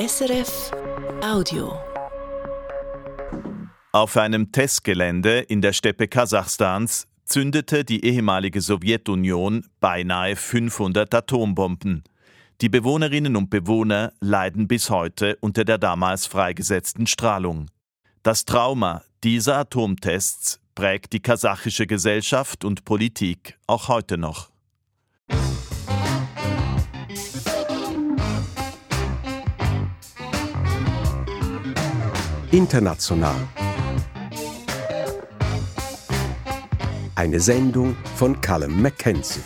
SRF Audio. Auf einem Testgelände in der Steppe Kasachstans zündete die ehemalige Sowjetunion beinahe 500 Atombomben. Die Bewohnerinnen und Bewohner leiden bis heute unter der damals freigesetzten Strahlung. Das Trauma dieser Atomtests prägt die kasachische Gesellschaft und Politik auch heute noch. International. Eine Sendung von Callum McKenzie.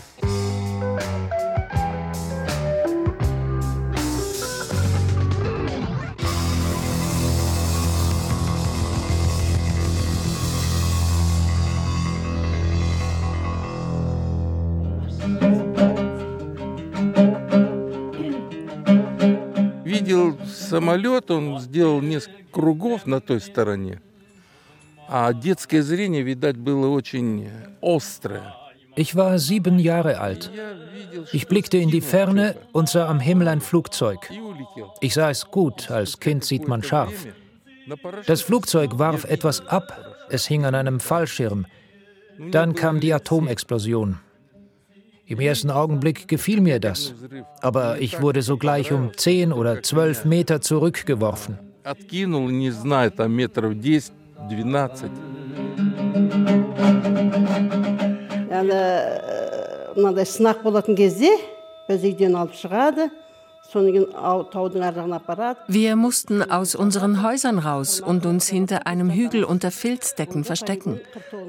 Видел самолет, он сделал несколько кругов на той стороне. А детское зрение, видать, было очень острое. Ich war sieben Jahre alt. Ich blickte in die Ferne und sah am Himmel ein Flugzeug. Ich sah es gut, als Kind sieht man scharf. Das Flugzeug warf etwas ab, es hing an einem Fallschirm. Dann kam die Atomexplosion. Im ersten Augenblick gefiel mir das, aber ich wurde sogleich um zehn oder zwölf Meter zurückgeworfen. Откинул, не знаю, там метров 10, 12. яғни мынандай сынақ болатын кезде біз үйден алып шығады содан кейін ау- таудың ар жағына апарады Wir mussten aus unseren Häusern raus und uns hinter einem Hügel unter Filzdecken verstecken.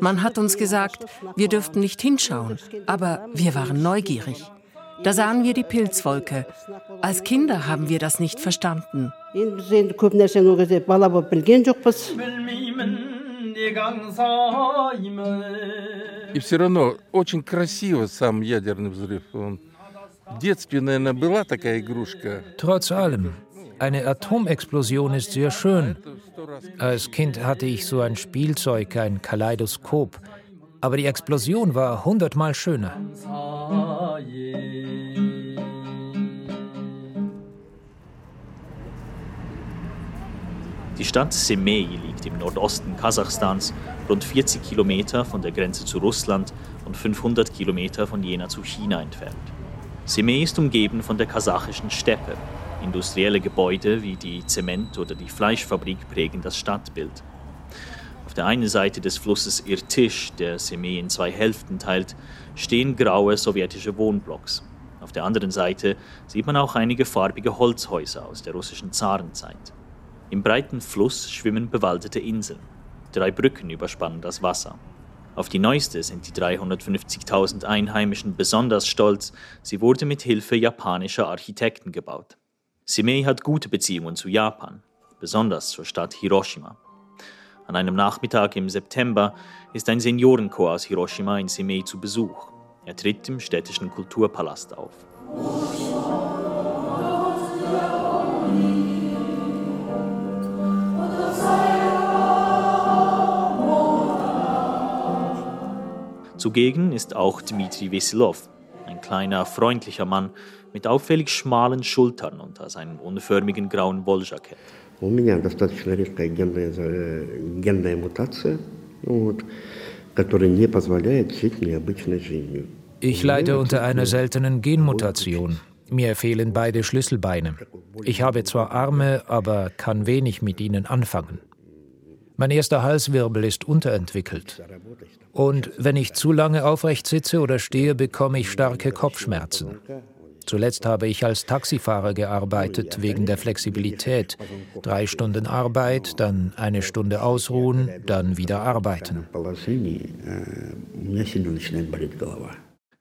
Man hat uns gesagt, wir dürften nicht hinschauen, aber wir waren neugierig. Da sahen wir die Pilzwolke. Als Kinder haben wir das nicht verstanden. енді біз енді көп нәрсені ол кезде бала болып білген жоқпыз И все равно очень красиво сам ядерный взрыв. Он... Trotz allem, eine Atomexplosion ist sehr schön. Als Kind hatte ich so ein Spielzeug, ein Kaleidoskop. Aber die Explosion war hundertmal schöner. Die Stadt Semey liegt im Nordosten Kasachstans, rund 40 Kilometer von der Grenze zu Russland und 500 Kilometer von Jena zu China entfernt. Semey ist umgeben von der kasachischen Steppe. Industrielle Gebäude wie die Zement- oder die Fleischfabrik prägen das Stadtbild. Auf der einen Seite des Flusses Irtisch, der Semey in zwei Hälften teilt, stehen graue sowjetische Wohnblocks. Auf der anderen Seite sieht man auch einige farbige Holzhäuser aus der russischen Zarenzeit. Im breiten Fluss schwimmen bewaldete Inseln. Drei Brücken überspannen das Wasser. Auf die neueste sind die 350.000 Einheimischen besonders stolz. Sie wurde mit Hilfe japanischer Architekten gebaut. Simei hat gute Beziehungen zu Japan, besonders zur Stadt Hiroshima. An einem Nachmittag im September ist ein Seniorenchor aus Hiroshima in Simei zu Besuch. Er tritt im städtischen Kulturpalast auf. Zugegen ist auch Dmitri Vesilov, ein kleiner, freundlicher Mann mit auffällig schmalen Schultern unter seinem unförmigen grauen Wolljackett. У меня достаточно редкая генная, за- генная мутация, вот, которая не позволяет жить необычной жизнью. Ich leide unter einer seltenen Genmutation. Mir fehlen beide Schlüsselbeine. Ich habe zwar Arme, aber kann wenig mit ihnen anfangen. Mein erster Halswirbel ist unterentwickelt. Und wenn ich zu lange aufrecht sitze oder stehe, bekomme ich starke Kopfschmerzen. Zuletzt habe ich als Taxifahrer gearbeitet wegen der Flexibilität. Drei Stunden Arbeit, dann eine Stunde ausruhen, dann wieder arbeiten.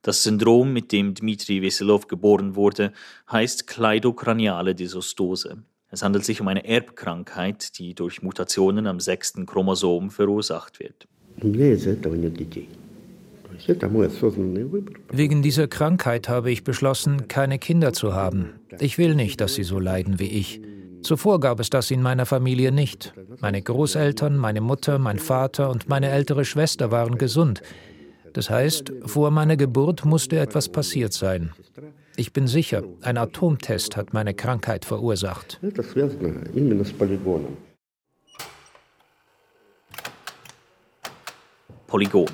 Das Syndrom, mit dem Dmitri Veselov geboren wurde, heißt Kleidokraniale Dysostose. Es handelt sich um eine Erbkrankheit, die durch Mutationen am sechsten Chromosom verursacht wird. Wegen dieser Krankheit habe ich beschlossen, keine Kinder zu haben. Ich will nicht, dass sie so leiden wie ich. Zuvor gab es das in meiner Familie nicht. Meine Großeltern, meine Mutter, mein Vater und meine ältere Schwester waren gesund. Das heißt, vor meiner Geburt musste etwas passiert sein. Ich bin sicher, ein Atomtest hat meine Krankheit verursacht. Polygon.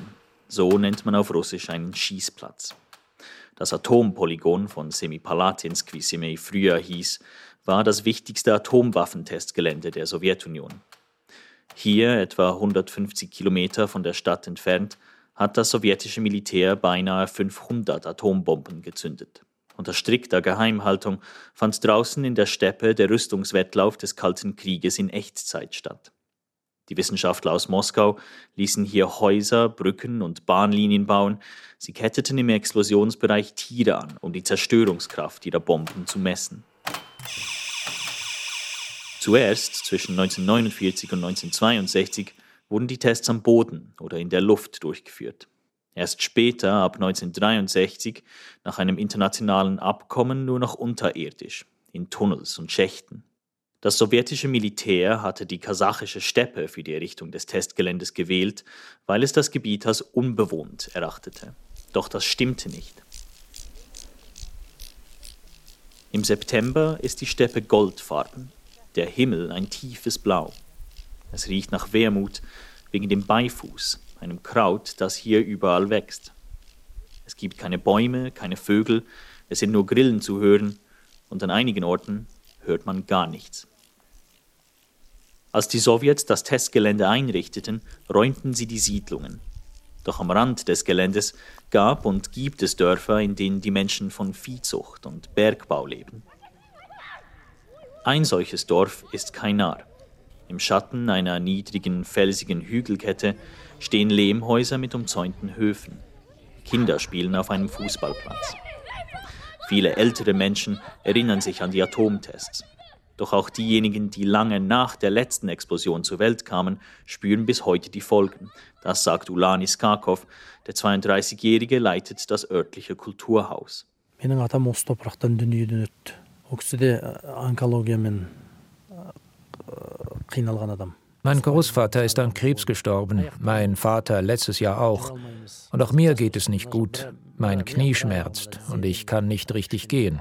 So nennt man auf Russisch einen Schießplatz. Das Atompolygon von Semipalatinsk, wie Semei früher hieß, war das wichtigste Atomwaffentestgelände der Sowjetunion. Hier, etwa 150 Kilometer von der Stadt entfernt, hat das sowjetische Militär beinahe 500 Atombomben gezündet. Unter strikter Geheimhaltung fand draußen in der Steppe der Rüstungswettlauf des Kalten Krieges in Echtzeit statt. Die Wissenschaftler aus Moskau ließen hier Häuser, Brücken und Bahnlinien bauen. Sie ketteten im Explosionsbereich Tiere an, um die Zerstörungskraft ihrer Bomben zu messen. Zuerst, zwischen 1949 und 1962, wurden die Tests am Boden oder in der Luft durchgeführt. Erst später, ab 1963, nach einem internationalen Abkommen nur noch unterirdisch, in Tunnels und Schächten. Das sowjetische Militär hatte die kasachische Steppe für die Errichtung des Testgeländes gewählt, weil es das Gebiet als unbewohnt erachtete. Doch das stimmte nicht. Im September ist die Steppe goldfarben, der Himmel ein tiefes Blau. Es riecht nach Wermut wegen dem Beifuß, einem Kraut, das hier überall wächst. Es gibt keine Bäume, keine Vögel, es sind nur Grillen zu hören und an einigen Orten hört man gar nichts. Als die Sowjets das Testgelände einrichteten, räumten sie die Siedlungen. Doch am Rand des Geländes gab und gibt es Dörfer, in denen die Menschen von Viehzucht und Bergbau leben. Ein solches Dorf ist Kainar. Im Schatten einer niedrigen, felsigen Hügelkette stehen Lehmhäuser mit umzäunten Höfen. Kinder spielen auf einem Fußballplatz. Viele ältere Menschen erinnern sich an die Atomtests. Doch auch diejenigen, die lange nach der letzten Explosion zur Welt kamen, spüren bis heute die Folgen. Das sagt Ulani Skakov, der 32-Jährige leitet das örtliche Kulturhaus. Benim atam Ostoprak'tan dünyadan öttü. Okside äh, onkologiyamen mein Großvater ist an Krebs gestorben, mein Vater letztes Jahr auch. Und auch mir geht es nicht gut. Mein Knie schmerzt und ich kann nicht richtig gehen.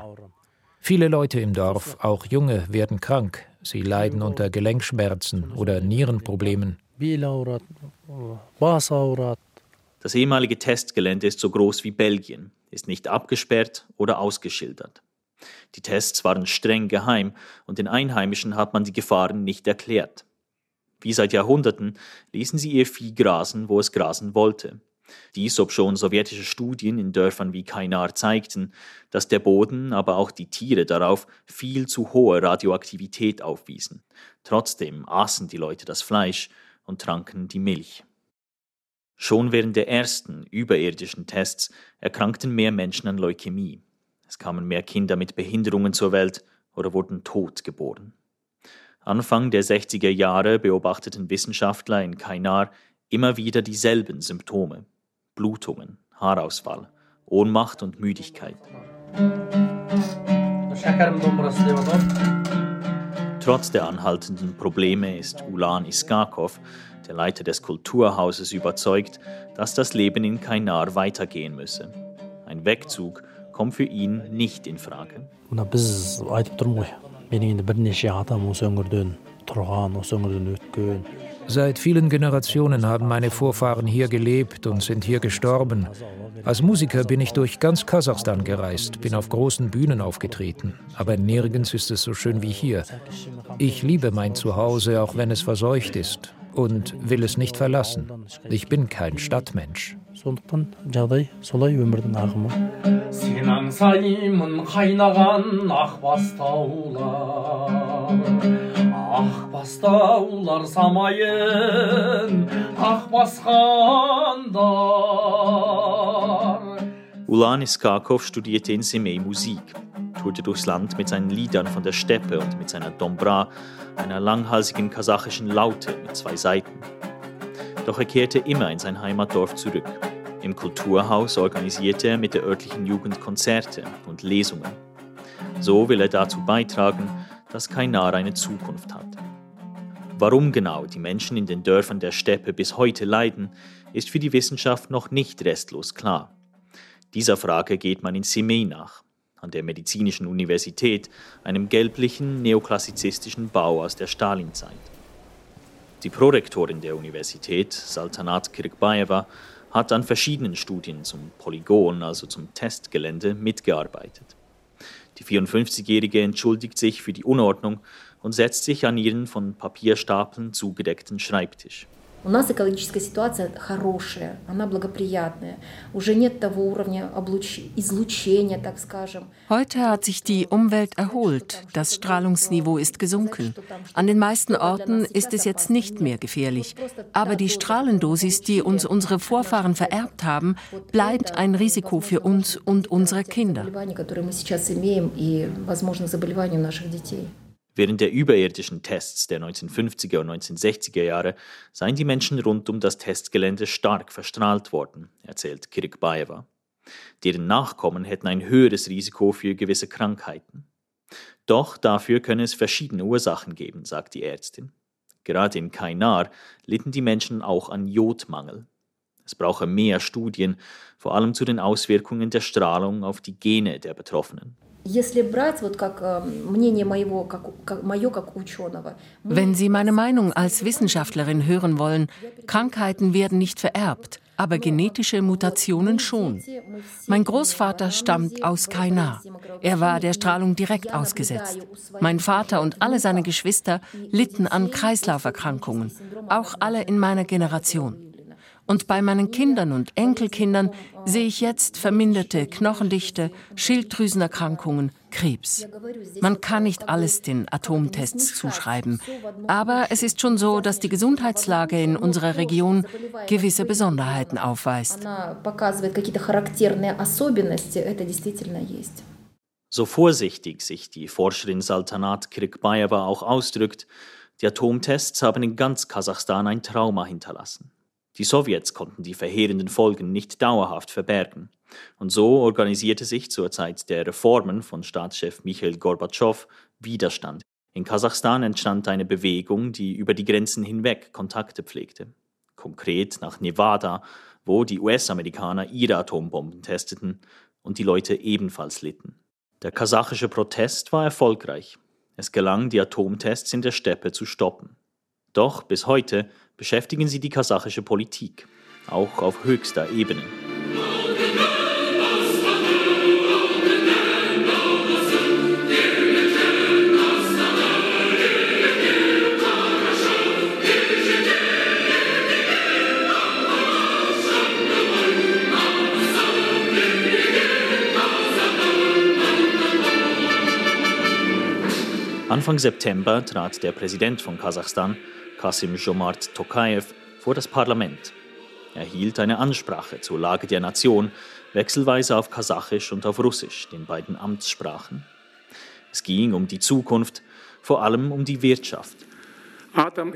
Viele Leute im Dorf, auch Junge, werden krank. Sie leiden unter Gelenkschmerzen oder Nierenproblemen. Das ehemalige Testgelände ist so groß wie Belgien, ist nicht abgesperrt oder ausgeschildert. Die Tests waren streng geheim und den Einheimischen hat man die Gefahren nicht erklärt. Wie seit Jahrhunderten ließen sie ihr Vieh grasen, wo es grasen wollte. Dies, obschon sowjetische Studien in Dörfern wie Kainar zeigten, dass der Boden, aber auch die Tiere darauf viel zu hohe Radioaktivität aufwiesen. Trotzdem aßen die Leute das Fleisch und tranken die Milch. Schon während der ersten überirdischen Tests erkrankten mehr Menschen an Leukämie. Es kamen mehr Kinder mit Behinderungen zur Welt oder wurden tot geboren. Anfang der 60er Jahre beobachteten Wissenschaftler in Kainar immer wieder dieselben Symptome. Blutungen, Haarausfall, Ohnmacht und Müdigkeit. Trotz der anhaltenden Probleme ist Ulan Iskakov, der Leiter des Kulturhauses, überzeugt, dass das Leben in Kainar weitergehen müsse. Ein Wegzug kommt für ihn nicht in Frage. Seit vielen Generationen haben meine Vorfahren hier gelebt und sind hier gestorben. Als Musiker bin ich durch ganz Kasachstan gereist, bin auf großen Bühnen aufgetreten, aber nirgends ist es so schön wie hier. Ich liebe mein Zuhause, auch wenn es verseucht ist, und will es nicht verlassen. Ich bin kein Stadtmensch. сондықтан жағдай солай өмірдің ағымы сен аңсаймын қайнаған ақ бастаулар ақ бастаулар самайын ақ басқандар Ulan Iskakov studierte in Semey Musik, tourte durchs Land mit seinen Liedern von der Steppe und mit seiner Dombra, einer langhalsigen kasachischen Laute mit zwei Seiten. Doch er kehrte immer in sein Heimatdorf zurück. Im Kulturhaus organisierte er mit der örtlichen Jugend Konzerte und Lesungen. So will er dazu beitragen, dass Kainar eine Zukunft hat. Warum genau die Menschen in den Dörfern der Steppe bis heute leiden, ist für die Wissenschaft noch nicht restlos klar. Dieser Frage geht man in Simei nach. An der Medizinischen Universität, einem gelblichen neoklassizistischen Bau aus der Stalinzeit. Die Prorektorin der Universität, Saltanat Kirkbaeva, hat an verschiedenen Studien zum Polygon, also zum Testgelände, mitgearbeitet. Die 54-Jährige entschuldigt sich für die Unordnung und setzt sich an ihren von Papierstapeln zugedeckten Schreibtisch. У нас экологическая ситуация хорошая, она благоприятная. Уже нет того уровня облуч... излучения, так скажем. Heute hat sich die Umwelt erholt. Das Strahlungsniveau ist gesunken. An den meisten Orten ist es jetzt nicht mehr gefährlich. Aber die Strahlendosis, die uns unsere Vorfahren vererbt haben, bleibt ein Risiko für uns und unsere Kinder. Während der überirdischen Tests der 1950er und 1960er Jahre seien die Menschen rund um das Testgelände stark verstrahlt worden, erzählt Kirkbaeva. Deren Nachkommen hätten ein höheres Risiko für gewisse Krankheiten. Doch dafür könne es verschiedene Ursachen geben, sagt die Ärztin. Gerade in Kainar litten die Menschen auch an Jodmangel. Es brauche mehr Studien, vor allem zu den Auswirkungen der Strahlung auf die Gene der Betroffenen. Wenn Sie meine Meinung als Wissenschaftlerin hören wollen, Krankheiten werden nicht vererbt, aber genetische Mutationen schon. Mein Großvater stammt aus Kainar. Er war der Strahlung direkt ausgesetzt. Mein Vater und alle seine Geschwister litten an Kreislauferkrankungen, auch alle in meiner Generation. Und bei meinen Kindern und Enkelkindern sehe ich jetzt verminderte Knochendichte, Schilddrüsenerkrankungen, Krebs. Man kann nicht alles den Atomtests zuschreiben, aber es ist schon so, dass die Gesundheitslage in unserer Region gewisse Besonderheiten aufweist. So vorsichtig sich die Forscherin Saltanat Kirkbaeva auch ausdrückt, die Atomtests haben in ganz Kasachstan ein Trauma hinterlassen. Die Sowjets konnten die verheerenden Folgen nicht dauerhaft verbergen. Und so organisierte sich zur Zeit der Reformen von Staatschef Michail Gorbatschow Widerstand. In Kasachstan entstand eine Bewegung, die über die Grenzen hinweg Kontakte pflegte. Konkret nach Nevada, wo die US-Amerikaner ihre Atombomben testeten und die Leute ebenfalls litten. Der kasachische Protest war erfolgreich. Es gelang, die Atomtests in der Steppe zu stoppen. Doch bis heute beschäftigen sie die kasachische Politik, auch auf höchster Ebene. Anfang September trat der Präsident von Kasachstan, Kasim Jomart Tokayev vor das Parlament. Er hielt eine Ansprache zur Lage der Nation, wechselweise auf Kasachisch und auf Russisch, den beiden Amtssprachen. Es ging um die Zukunft, vor allem um die Wirtschaft. Atom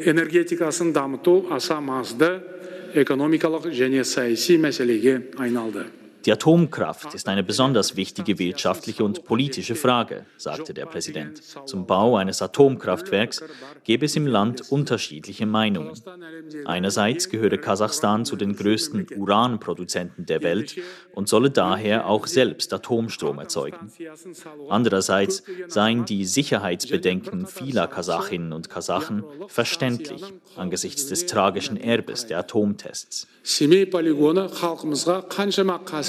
die Atomkraft ist eine besonders wichtige wirtschaftliche und politische Frage, sagte der Präsident. Zum Bau eines Atomkraftwerks gäbe es im Land unterschiedliche Meinungen. Einerseits gehöre Kasachstan zu den größten Uranproduzenten der Welt und solle daher auch selbst Atomstrom erzeugen. Andererseits seien die Sicherheitsbedenken vieler Kasachinnen und Kasachen verständlich angesichts des tragischen Erbes der Atomtests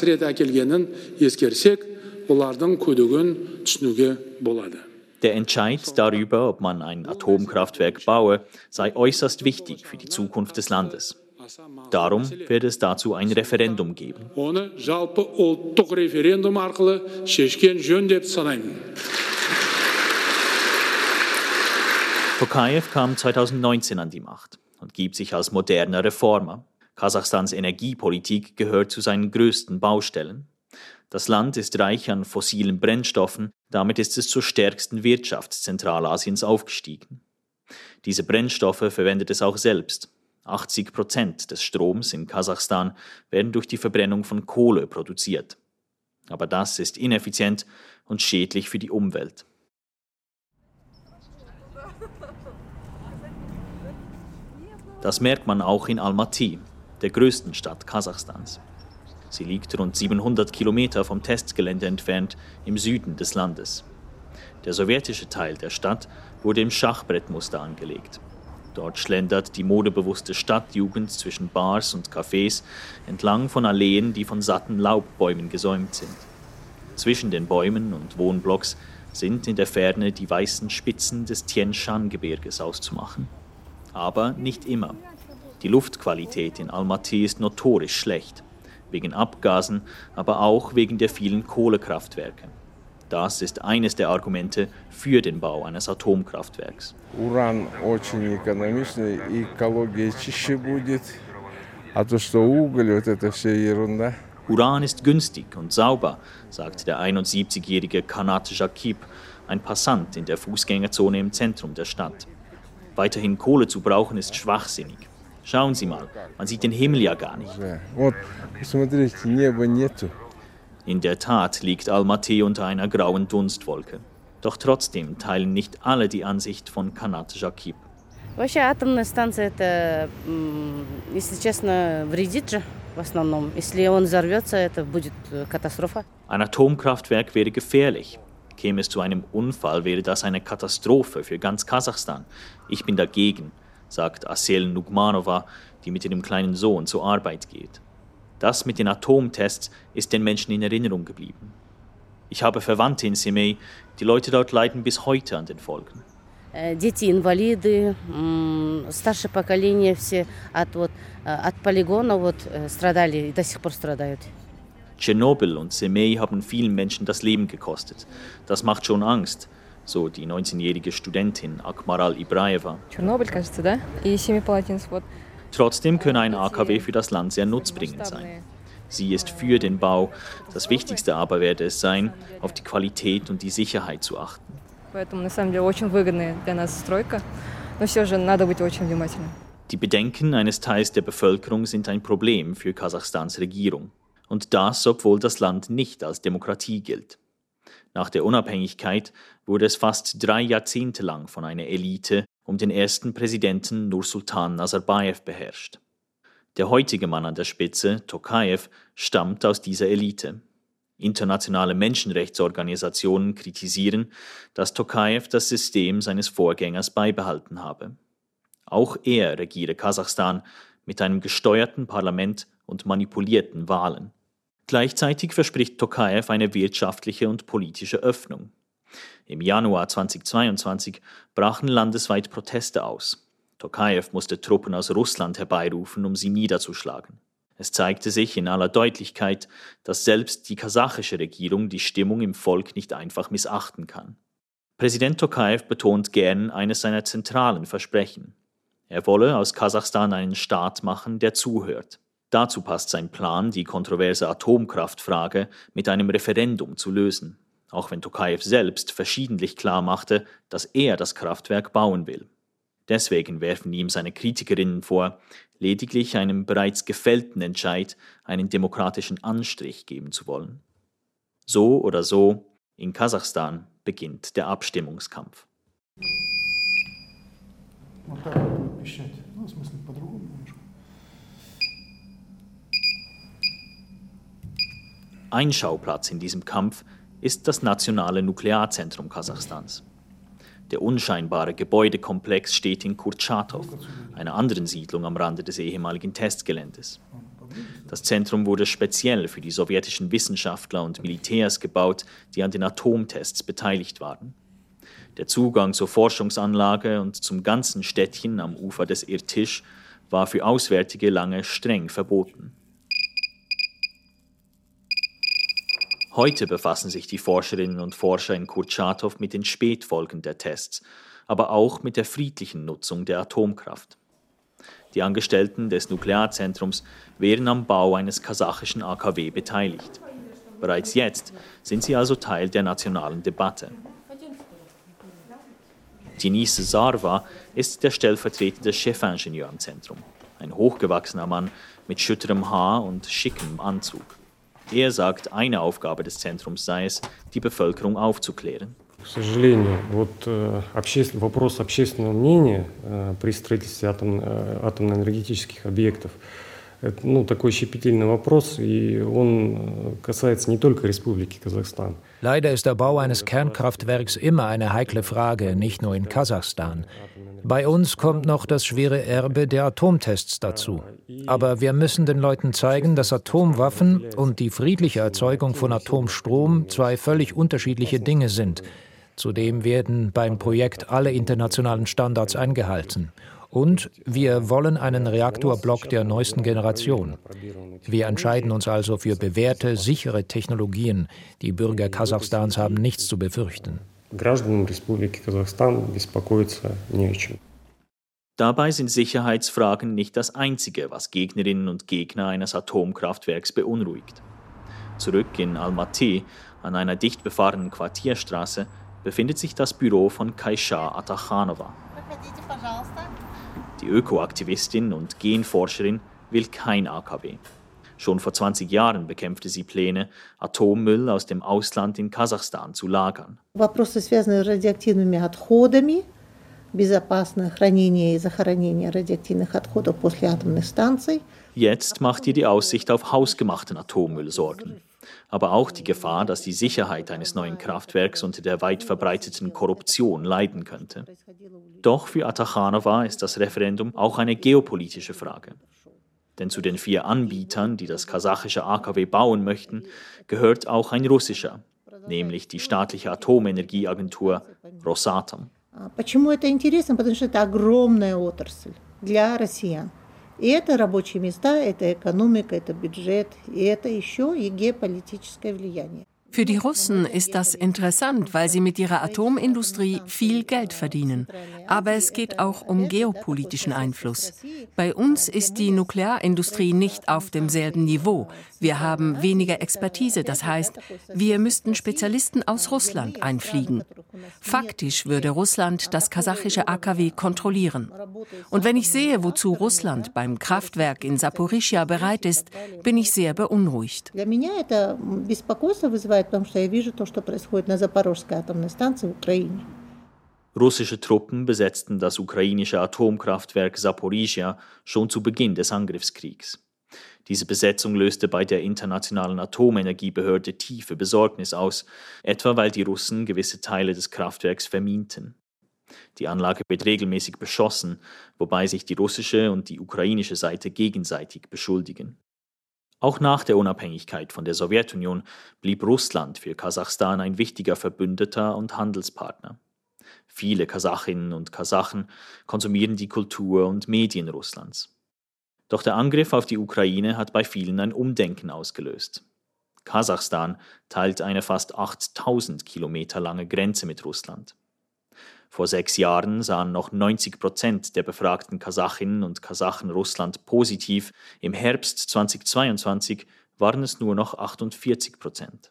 семей полигоны халқымызға қаншама қасірет әкелгенін ескерсек олардың күдігін түсінуге болады Der Entscheid darüber, ob man ein Atomkraftwerk baue, sei äußerst wichtig für die Zukunft des Landes. Darum werde es dazu ein Referendum geben. оны жалпы ұлттық референдум арқылы шешкен жөн деп санаймын Tokayev kam 2019 an die Macht und gibt sich als moderner Reformer. Kasachstans Energiepolitik gehört zu seinen größten Baustellen. Das Land ist reich an fossilen Brennstoffen, damit ist es zur stärksten Wirtschaft Zentralasiens aufgestiegen. Diese Brennstoffe verwendet es auch selbst. 80 Prozent des Stroms in Kasachstan werden durch die Verbrennung von Kohle produziert. Aber das ist ineffizient und schädlich für die Umwelt. Das merkt man auch in Almaty, der größten Stadt Kasachstans. Sie liegt rund 700 Kilometer vom Testgelände entfernt im Süden des Landes. Der sowjetische Teil der Stadt wurde im Schachbrettmuster angelegt. Dort schlendert die modebewusste Stadtjugend zwischen Bars und Cafés entlang von Alleen, die von satten Laubbäumen gesäumt sind. Zwischen den Bäumen und Wohnblocks sind in der Ferne die weißen Spitzen des Tien Shan-Gebirges auszumachen. Aber nicht immer. Die Luftqualität in Almaty ist notorisch schlecht, wegen Abgasen, aber auch wegen der vielen Kohlekraftwerke. Das ist eines der Argumente für den Bau eines Atomkraftwerks. Уран очень экономичный, и экология чище будет. А то, что уголь, вот это все ерунда. Uran ist günstig und sauber, sagt der 71-jährige Kanat Jakib, ein Passant in der Fußgängerzone im Zentrum der Stadt. Weiterhin Kohle zu brauchen ist schwachsinnig. Schauen Sie mal, man sieht den Himmel ja gar nicht. Вот, посмотрите, неба нету. In der Tat liegt Almaty unter einer grauen Dunstwolke. Doch trotzdem teilen nicht alle die Ansicht von Kanat Jakib. Вообще атомная станция это, м, если честно, вредит же в основном. Если он взорвется, это будет э, катастрофа. Ein Atomkraftwerk wäre gefährlich. Käme es zu einem Unfall, wäre das eine Katastrophe für ganz Kasachstan. Ich bin dagegen, sagt Asel Nugmanova, die mit ihrem kleinen Sohn zur Arbeit geht. Das mit den Atomtests ist den Menschen in Erinnerung geblieben. Ich habe Verwandte in Semey, die Leute dort leiden bis heute an den Folgen. Э, Дети инвалиды, м, старшее поколение все от, вот, э, от полигона вот, э, страдали и до сих пор страдают. Tschernobyl und Semey haben vielen Menschen das Leben gekostet. Das macht schon Angst, so die 19-jährige Studentin Akmaral Ibraeva. Чернобыль, кажется, да? И Семипалатинск, вот. Trotzdem könne ein AKW für das Land sehr nutzbringend sein. Sie ist für den Bau. Das Wichtigste aber werde es sein, auf die Qualität und die Sicherheit zu achten. Поэтому, на самом деле, очень выгодная для нас стройка. Но все же надо быть очень внимательным. Die Bedenken eines Teils der Bevölkerung sind ein Problem für Kasachstans Regierung. Und das, obwohl das Land nicht als Demokratie gilt. Nach der Unabhängigkeit wurde es fast drei Jahrzehnte lang von einer Elite um den ersten Präsidenten Nursultan Nazarbayev beherrscht. Der heutige Mann an der Spitze, Tokayev, stammt aus dieser Elite. Internationale Menschenrechtsorganisationen kritisieren, dass Tokayev das System seines Vorgängers beibehalten habe. Auch er regiere Kasachstan mit einem gesteuerten Parlament und manipulierten Wahlen. Gleichzeitig verspricht Tokayev eine wirtschaftliche und politische Öffnung. Im Januar 2022 brachen landesweit Proteste aus. Tokayev musste Truppen aus Russland herbeirufen, um sie niederzuschlagen. Es zeigte sich in aller Deutlichkeit, dass selbst die kasachische Regierung die Stimmung im Volk nicht einfach missachten kann. Präsident Tokayev betont gern eines seiner zentralen Versprechen. Er wolle aus Kasachstan einen Staat machen, der zuhört. Dazu passt sein Plan, die kontroverse Atomkraftfrage mit einem Referendum zu lösen auch wenn Tokayev selbst verschiedentlich klar machte, dass er das Kraftwerk bauen will. Deswegen werfen ihm seine Kritikerinnen vor, lediglich einem bereits gefällten Entscheid einen demokratischen Anstrich geben zu wollen. So oder so, in Kasachstan beginnt der Abstimmungskampf. Ein Schauplatz in diesem Kampf ist das nationale Nuklearzentrum Kasachstans. Der unscheinbare Gebäudekomplex steht in Kurtschatow, einer anderen Siedlung am Rande des ehemaligen Testgeländes. Das Zentrum wurde speziell für die sowjetischen Wissenschaftler und Militärs gebaut, die an den Atomtests beteiligt waren. Der Zugang zur Forschungsanlage und zum ganzen Städtchen am Ufer des Irtisch war für Auswärtige lange streng verboten. Heute befassen sich die Forscherinnen und Forscher in Kurtschatow mit den Spätfolgen der Tests, aber auch mit der friedlichen Nutzung der Atomkraft. Die Angestellten des Nuklearzentrums wären am Bau eines kasachischen AKW beteiligt. Bereits jetzt sind sie also Teil der nationalen Debatte. Denise Sarva ist der stellvertretende Chefingenieur am Zentrum, ein hochgewachsener Mann mit schütterem Haar und schickem Anzug. Er sagt, eine Aufgabe des Zentrums sei es, die Bevölkerung aufzuklären. К сожалению, вот э, обществен, вопрос общественного мнения э, при строительстве атом, э, атомно-энергетических объектов Это ну, такой щепетильный вопрос, и он э, касается не только Республики Казахстан. Leider ist der Bau eines Kernkraftwerks immer eine heikle Frage, nicht nur in Kasachstan. Bei uns kommt noch das schwere Erbe der Atomtests dazu. Aber wir müssen den Leuten zeigen, dass Atomwaffen und die friedliche Erzeugung von Atomstrom zwei völlig unterschiedliche Dinge sind. Zudem werden beim Projekt alle internationalen Standards eingehalten. Und wir wollen einen Reaktorblock der neuesten Generation. Wir entscheiden uns also für bewährte, sichere Technologien. Die Bürger Kasachstans haben nichts zu befürchten. Dabei sind Sicherheitsfragen nicht das Einzige, was Gegnerinnen und Gegner eines Atomkraftwerks beunruhigt. Zurück in Almaty, an einer dicht befahrenen Quartierstraße, befindet sich das Büro von Kaisha Atachanova. Die Ökoaktivistin und Genforscherin will kein AKW. Schon vor 20 Jahren bekämpfte sie Pläne, Atommüll aus dem Ausland in Kasachstan zu lagern. Вопросы, связанные с радиоактивными отходами, безопасное хранение и захоронение радиоактивных отходов после атомных станций. Jetzt macht ihr die Aussicht auf hausgemachten Atommüll Sorgen aber auch die Gefahr, dass die Sicherheit eines neuen Kraftwerks unter der weit verbreiteten Korruption leiden könnte. Doch für Atachanova ist das Referendum auch eine geopolitische Frage. Denn zu den vier Anbietern, die das kasachische AKW bauen möchten, gehört auch ein russischer, nämlich die staatliche Atomenergieagentur Rosatom. Почему это интересно? Потому что это огромная отрасль для россиян. И это рабочие места, это экономика, это бюджет, и это еще и геополитическое влияние. Für die Russen ist das interessant, weil sie mit ihrer Atomindustrie viel Geld verdienen. Aber es geht auch um geopolitischen Einfluss. Bei uns ist die Nuklearindustrie nicht auf demselben Niveau. Wir haben weniger Expertise, das heißt, wir müssten Spezialisten aus Russland einfliegen. Faktisch würde Russland das kasachische AKW kontrollieren. Und wenn ich sehe, wozu Russland beim Kraftwerk in Saporischia bereit ist, bin ich sehr beunruhigt. Russische Truppen besetzten das ukrainische Atomkraftwerk Saporizhia schon zu Beginn des Angriffskriegs. Diese Besetzung löste bei der Internationalen Atomenergiebehörde tiefe Besorgnis aus, etwa weil die Russen gewisse Teile des Kraftwerks verminten. Die Anlage wird regelmäßig beschossen, wobei sich die russische und die ukrainische Seite gegenseitig beschuldigen. Auch nach der Unabhängigkeit von der Sowjetunion blieb Russland für Kasachstan ein wichtiger Verbündeter und Handelspartner. Viele Kasachinnen und Kasachen konsumieren die Kultur und Medien Russlands. Doch der Angriff auf die Ukraine hat bei vielen ein Umdenken ausgelöst. Kasachstan teilt eine fast 8000 Kilometer lange Grenze mit Russland. Vor sechs Jahren sahen noch 90 Prozent der befragten Kasachinnen und Kasachen Russland positiv. Im Herbst 2022 waren es nur noch 48 Prozent.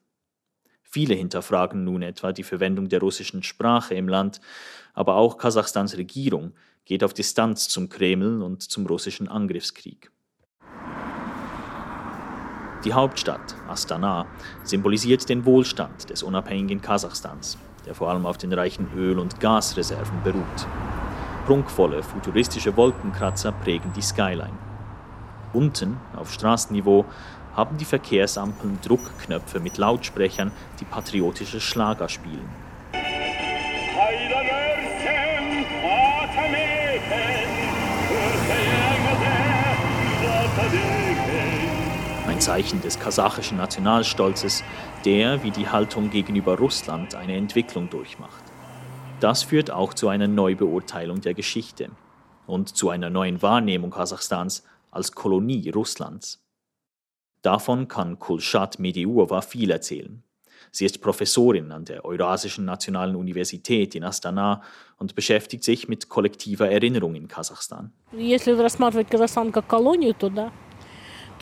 Viele hinterfragen nun etwa die Verwendung der russischen Sprache im Land, aber auch Kasachstans Regierung geht auf Distanz zum Kreml und zum russischen Angriffskrieg. Die Hauptstadt, Astana, symbolisiert den Wohlstand des unabhängigen Kasachstans der vor allem auf den reichen Öl- und Gasreserven beruht. Prunkvolle, futuristische Wolkenkratzer prägen die Skyline. Unten, auf Straßenniveau, haben die Verkehrsampeln Druckknöpfe mit Lautsprechern, die patriotische Schlager spielen. Ein Zeichen des kasachischen Nationalstolzes, der wie die Haltung gegenüber Russland eine Entwicklung durchmacht. Das führt auch zu einer Neubeurteilung der Geschichte und zu einer neuen Wahrnehmung Kasachstans als Kolonie Russlands. Davon kann Kulshat Mediurova viel erzählen. Sie ist Professorin an der Eurasischen Nationalen Universität in Astana und beschäftigt sich mit kollektiver Erinnerung in Kasachstan. Если рассматривать Казахстан как колонию, то да.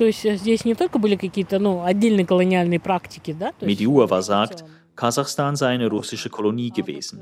То есть здесь не только были какие-то ну, отдельные колониальные практики, да? Mediurova sagt, Kasachstan sei eine russische Kolonie gewesen,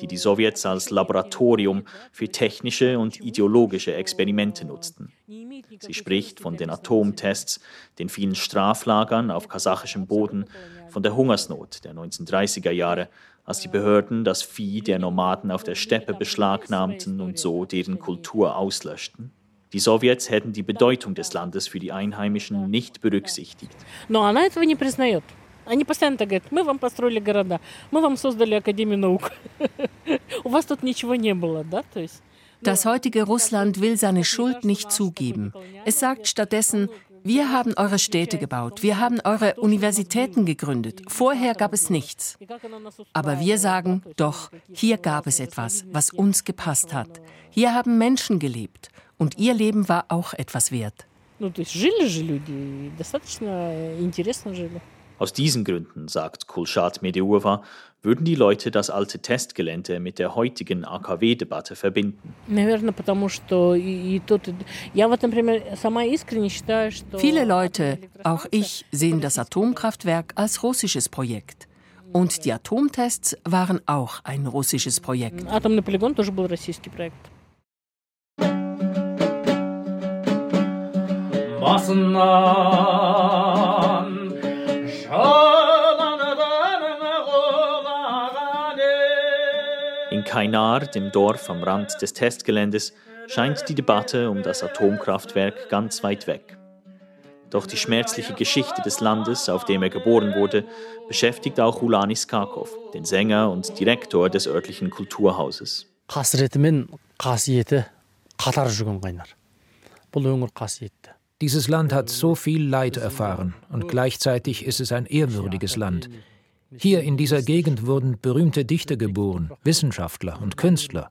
die die Sowjets als Laboratorium für technische und ideologische Experimente nutzten. Sie spricht von den Atomtests, den vielen Straflagern auf kasachischem Boden, von der Hungersnot der 1930er Jahre, als die Behörden das Vieh der Nomaden auf der Steppe beschlagnahmten und so deren Kultur auslöschten. Die Sowjets hätten die Bedeutung des Landes für die Einheimischen nicht berücksichtigt. Но она этого не признает. Они постоянно так говорят, мы вам построили города, мы вам создали Академию наук. У вас тут ничего не было, да? То есть Das heutige Russland will seine Schuld nicht zugeben. Es sagt stattdessen, wir haben eure Städte gebaut, wir haben eure Universitäten gegründet. Vorher gab es nichts. Aber wir sagen, doch, hier gab es etwas, was uns gepasst hat. Hier haben Menschen gelebt Und ihr Leben war auch etwas wert. Aus diesen Gründen, sagt Kulshad Medeurva, würden die Leute das alte Testgelände mit der heutigen AKW-Debatte verbinden. Viele Leute, auch ich, sehen das Atomkraftwerk als russisches Projekt. Und die Atomtests waren auch ein russisches Projekt. Атомный полигон тоже был российский проект. басынан In Kainar, dem Dorf am Rand des Testgeländes, scheint die Debatte um das Atomkraftwerk ganz weit weg. Doch die schmerzliche Geschichte des Landes, auf dem er geboren wurde, beschäftigt auch Ulanis Karkov, den Sänger und Direktor des örtlichen Kulturhauses. қасіреті мен қасиеті қатар жүрген қайнар бұл өңір қасиетті dieses Land hat so viel Leid erfahren und gleichzeitig ist es ein ehrwürdiges Land. Hier in dieser Gegend wurden berühmte Dichter geboren, Wissenschaftler und Künstler.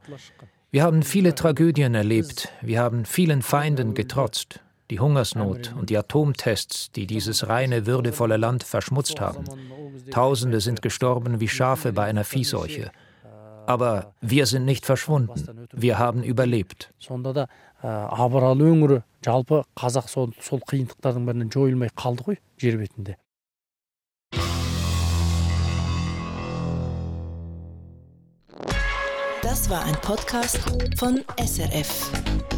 Wir haben viele Tragödien erlebt, wir haben vielen Feinden getrotzt, die Hungersnot und die Atomtests, die dieses reine, würdevolle Land verschmutzt haben. Tausende sind gestorben wie Schafe bei einer Viehseuche. Aber wir sind nicht verschwunden, wir haben überlebt. Ә, абыралы өңірі жалпы қазақ сол, сол қиындықтардың бәрінен жойылмай қалды ғой жер бетінде Das war ein Podcast von SRF.